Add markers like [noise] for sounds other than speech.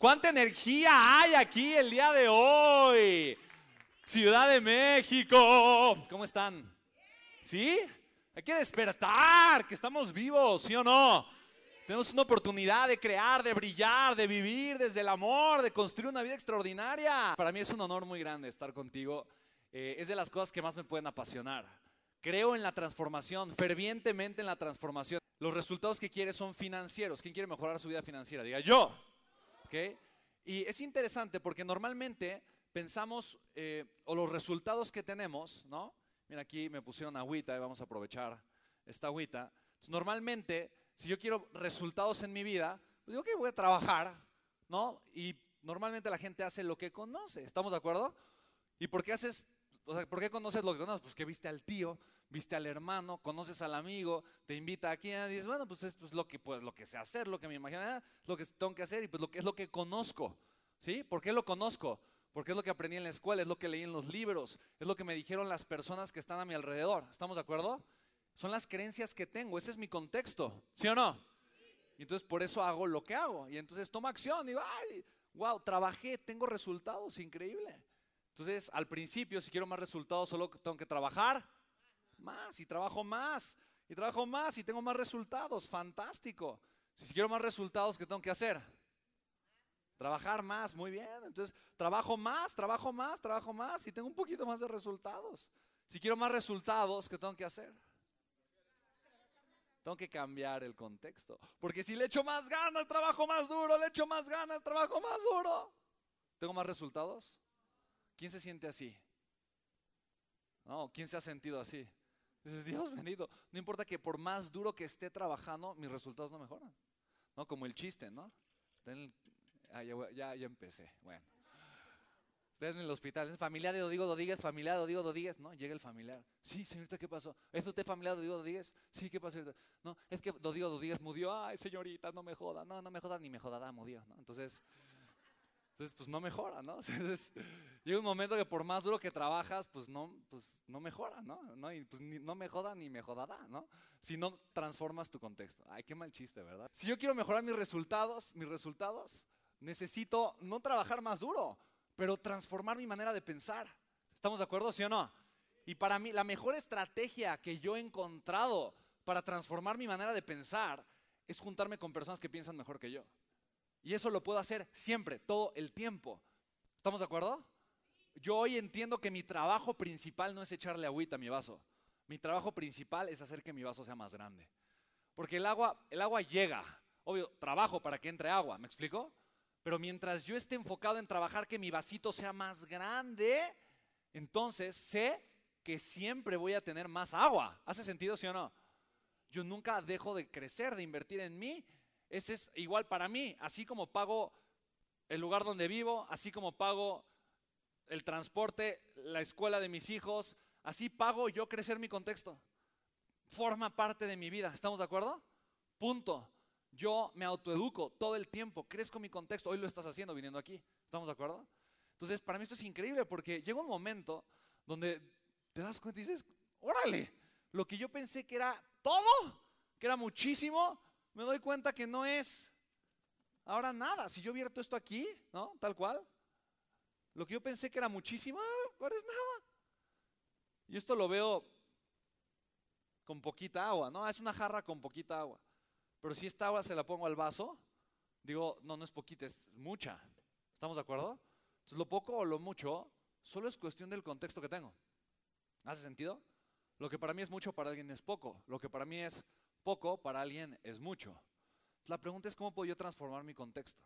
¿Cuánta energía hay aquí el día de hoy? Ciudad de México. ¿Cómo están? ¿Sí? Hay que despertar, que estamos vivos, ¿sí o no? Tenemos una oportunidad de crear, de brillar, de vivir desde el amor, de construir una vida extraordinaria. Para mí es un honor muy grande estar contigo. Eh, es de las cosas que más me pueden apasionar. Creo en la transformación, fervientemente en la transformación. Los resultados que quieres son financieros. ¿Quién quiere mejorar su vida financiera? Diga yo. Y es interesante porque normalmente pensamos, eh, o los resultados que tenemos, ¿no? Mira, aquí me pusieron agüita y vamos a aprovechar esta agüita. normalmente, si yo quiero resultados en mi vida, pues digo que voy a trabajar, ¿no? Y normalmente la gente hace lo que conoce. ¿Estamos de acuerdo? ¿Y por qué haces, o sea, por qué conoces lo que conoces? Pues que viste al tío, viste al hermano, conoces al amigo, te invita aquí y dices, bueno, pues es pues, lo, que, pues, lo que sé hacer, lo que me imagino, ah, lo que tengo que hacer y pues lo que es lo que conozco. ¿Sí? ¿Por qué lo conozco? Porque es lo que aprendí en la escuela, es lo que leí en los libros, es lo que me dijeron las personas que están a mi alrededor. ¿Estamos de acuerdo? Son las creencias que tengo, ese es mi contexto, ¿sí o no? Y entonces por eso hago lo que hago. Y entonces tomo acción, digo, ay, wow, trabajé, tengo resultados, increíble. Entonces, al principio, si quiero más resultados, solo tengo que trabajar más y trabajo más y trabajo más y tengo más resultados, fantástico. Si quiero más resultados, ¿qué tengo que hacer? Trabajar más, muy bien. Entonces, trabajo más, trabajo más, trabajo más y tengo un poquito más de resultados. Si quiero más resultados, ¿qué tengo que hacer? Tengo que cambiar el contexto. Porque si le echo más ganas, trabajo más duro, le echo más ganas, trabajo más duro. ¿Tengo más resultados? ¿Quién se siente así? No, ¿quién se ha sentido así? Dices, Dios bendito, no importa que por más duro que esté trabajando, mis resultados no mejoran. ¿No? Como el chiste, ¿no? Ah, ya, ya, empecé. Bueno. Ustedes en el hospital, es familiar de Dodigo Dodíguez, familiar de Dodigo Dodíguez, ¿no? Llega el familiar. Sí, señorita, ¿qué pasó? ¿Es usted familiar de Dodigo Dodíguez? Sí, ¿qué pasó? No, es que Dodigo Dodíguez murió. Ay, señorita, no me joda. No, no me joda ni me jodará, murió. Entonces, entonces pues no mejora, ¿no? [laughs] Entonces, llega un momento que por más duro que trabajas, pues no, pues no mejora, ¿no? ¿no? Y pues no me joda ni me jodará, ¿no? Si no transformas tu contexto. Ay, qué mal chiste, ¿verdad? Si yo quiero mejorar mis resultados, mis resultados, necesito no trabajar más duro, pero transformar mi manera de pensar. ¿Estamos de acuerdo, sí o no? Y para mí, la mejor estrategia que yo he encontrado para transformar mi manera de pensar es juntarme con personas que piensan mejor que yo. Y eso lo puedo hacer siempre, todo el tiempo. ¿Estamos de acuerdo? Yo hoy entiendo que mi trabajo principal no es echarle agüita a mi vaso. Mi trabajo principal es hacer que mi vaso sea más grande. Porque el agua, el agua llega. Obvio, trabajo para que entre agua, ¿me explico? Pero mientras yo esté enfocado en trabajar que mi vasito sea más grande, entonces sé que siempre voy a tener más agua. ¿Hace sentido, sí o no? Yo nunca dejo de crecer, de invertir en mí. Ese es igual para mí. Así como pago el lugar donde vivo, así como pago el transporte, la escuela de mis hijos, así pago yo crecer mi contexto. Forma parte de mi vida. ¿Estamos de acuerdo? Punto. Yo me autoeduco todo el tiempo, crezco mi contexto. Hoy lo estás haciendo viniendo aquí. ¿Estamos de acuerdo? Entonces, para mí esto es increíble porque llega un momento donde te das cuenta y dices, órale, lo que yo pensé que era todo, que era muchísimo, me doy cuenta que no es ahora nada. Si yo vierto esto aquí, ¿no? Tal cual. Lo que yo pensé que era muchísimo, ah, ahora es nada. Y esto lo veo con poquita agua, ¿no? Es una jarra con poquita agua. Pero si esta agua se la pongo al vaso, digo, no, no es poquita, es mucha. ¿Estamos de acuerdo? Entonces, lo poco o lo mucho solo es cuestión del contexto que tengo. ¿Hace sentido? Lo que para mí es mucho, para alguien es poco. Lo que para mí es poco, para alguien es mucho. La pregunta es cómo puedo yo transformar mi contexto.